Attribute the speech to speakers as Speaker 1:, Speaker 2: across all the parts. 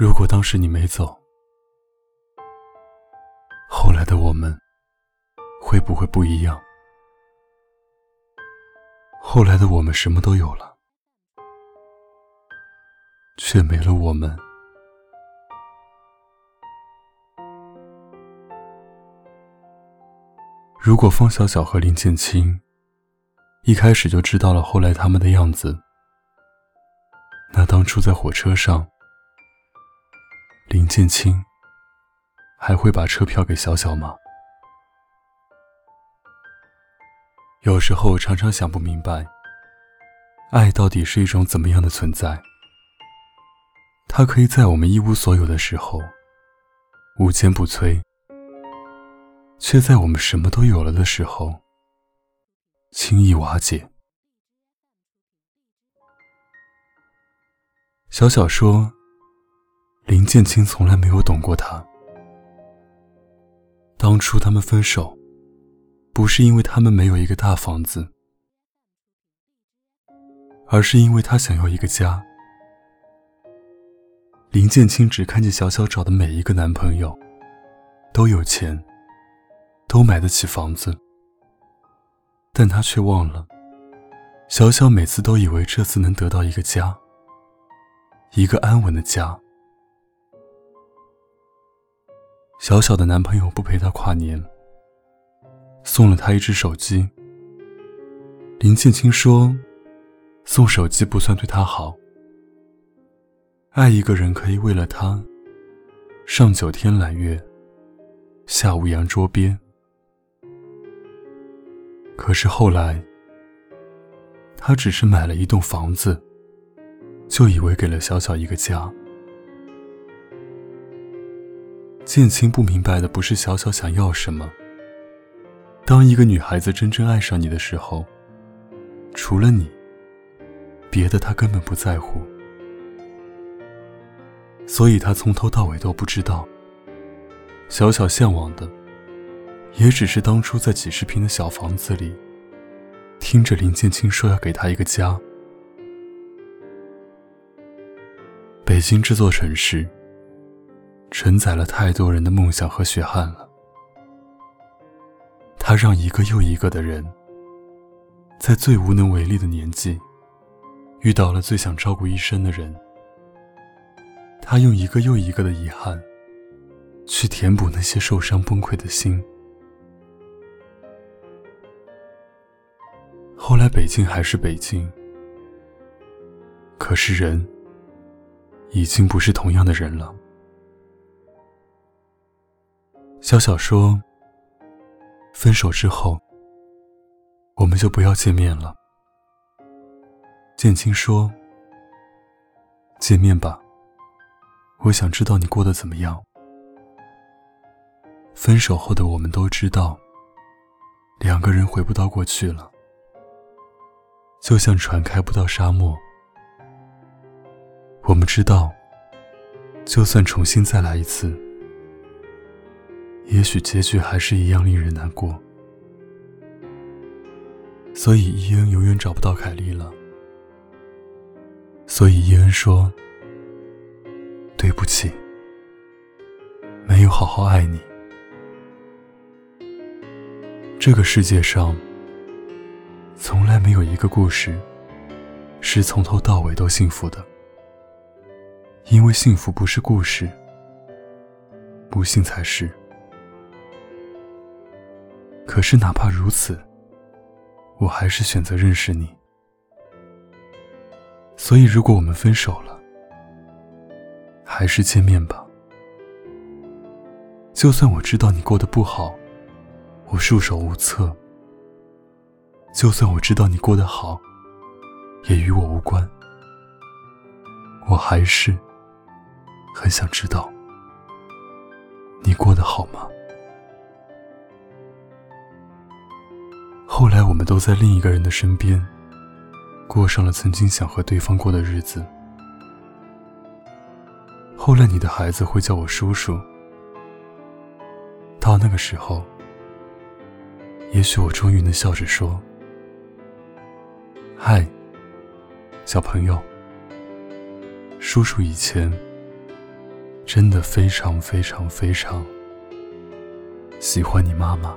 Speaker 1: 如果当时你没走，后来的我们会不会不一样？后来的我们什么都有了，却没了我们。如果方小小和林建清一开始就知道了后来他们的样子，那当初在火车上。林建清还会把车票给小小吗？有时候常常想不明白，爱到底是一种怎么样的存在？它可以在我们一无所有的时候无坚不摧，却在我们什么都有了的时候轻易瓦解。小小说。林建清从来没有懂过他。当初他们分手，不是因为他们没有一个大房子，而是因为他想要一个家。林建清只看见小小找的每一个男朋友，都有钱，都买得起房子，但他却忘了，小小每次都以为这次能得到一个家，一个安稳的家。小小的男朋友不陪她跨年，送了她一只手机。林建清说：“送手机不算对她好，爱一个人可以为了他，上九天揽月，下五洋捉鳖。可是后来，他只是买了一栋房子，就以为给了小小一个家。”建清不明白的不是小小想要什么。当一个女孩子真正爱上你的时候，除了你，别的她根本不在乎。所以她从头到尾都不知道，小小向往的，也只是当初在几十平的小房子里，听着林建清说要给她一个家。北京这座城市。承载了太多人的梦想和血汗了。他让一个又一个的人，在最无能为力的年纪，遇到了最想照顾一生的人。他用一个又一个的遗憾，去填补那些受伤崩溃的心。后来，北京还是北京，可是人，已经不是同样的人了。小小说：“分手之后，我们就不要见面了。”建清说：“见面吧，我想知道你过得怎么样。”分手后的我们都知道，两个人回不到过去了，就像船开不到沙漠。我们知道，就算重新再来一次。也许结局还是一样令人难过，所以伊恩永远找不到凯莉了。所以伊恩说：“对不起，没有好好爱你。”这个世界上从来没有一个故事是从头到尾都幸福的，因为幸福不是故事，不幸才是。可是，哪怕如此，我还是选择认识你。所以，如果我们分手了，还是见面吧。就算我知道你过得不好，我束手无策；就算我知道你过得好，也与我无关。我还是很想知道，你过得好吗？后来，我们都在另一个人的身边，过上了曾经想和对方过的日子。后来，你的孩子会叫我叔叔。到那个时候，也许我终于能笑着说：“嗨，小朋友，叔叔以前真的非常非常非常喜欢你妈妈。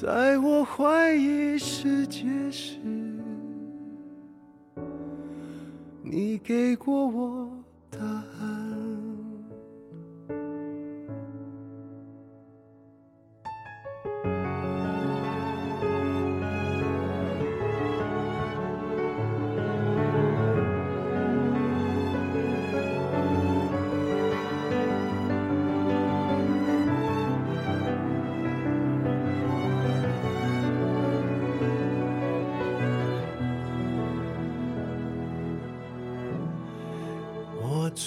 Speaker 2: 在我怀疑世界时，你给过我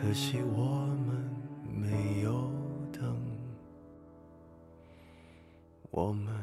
Speaker 2: 可惜我们没有等，我们。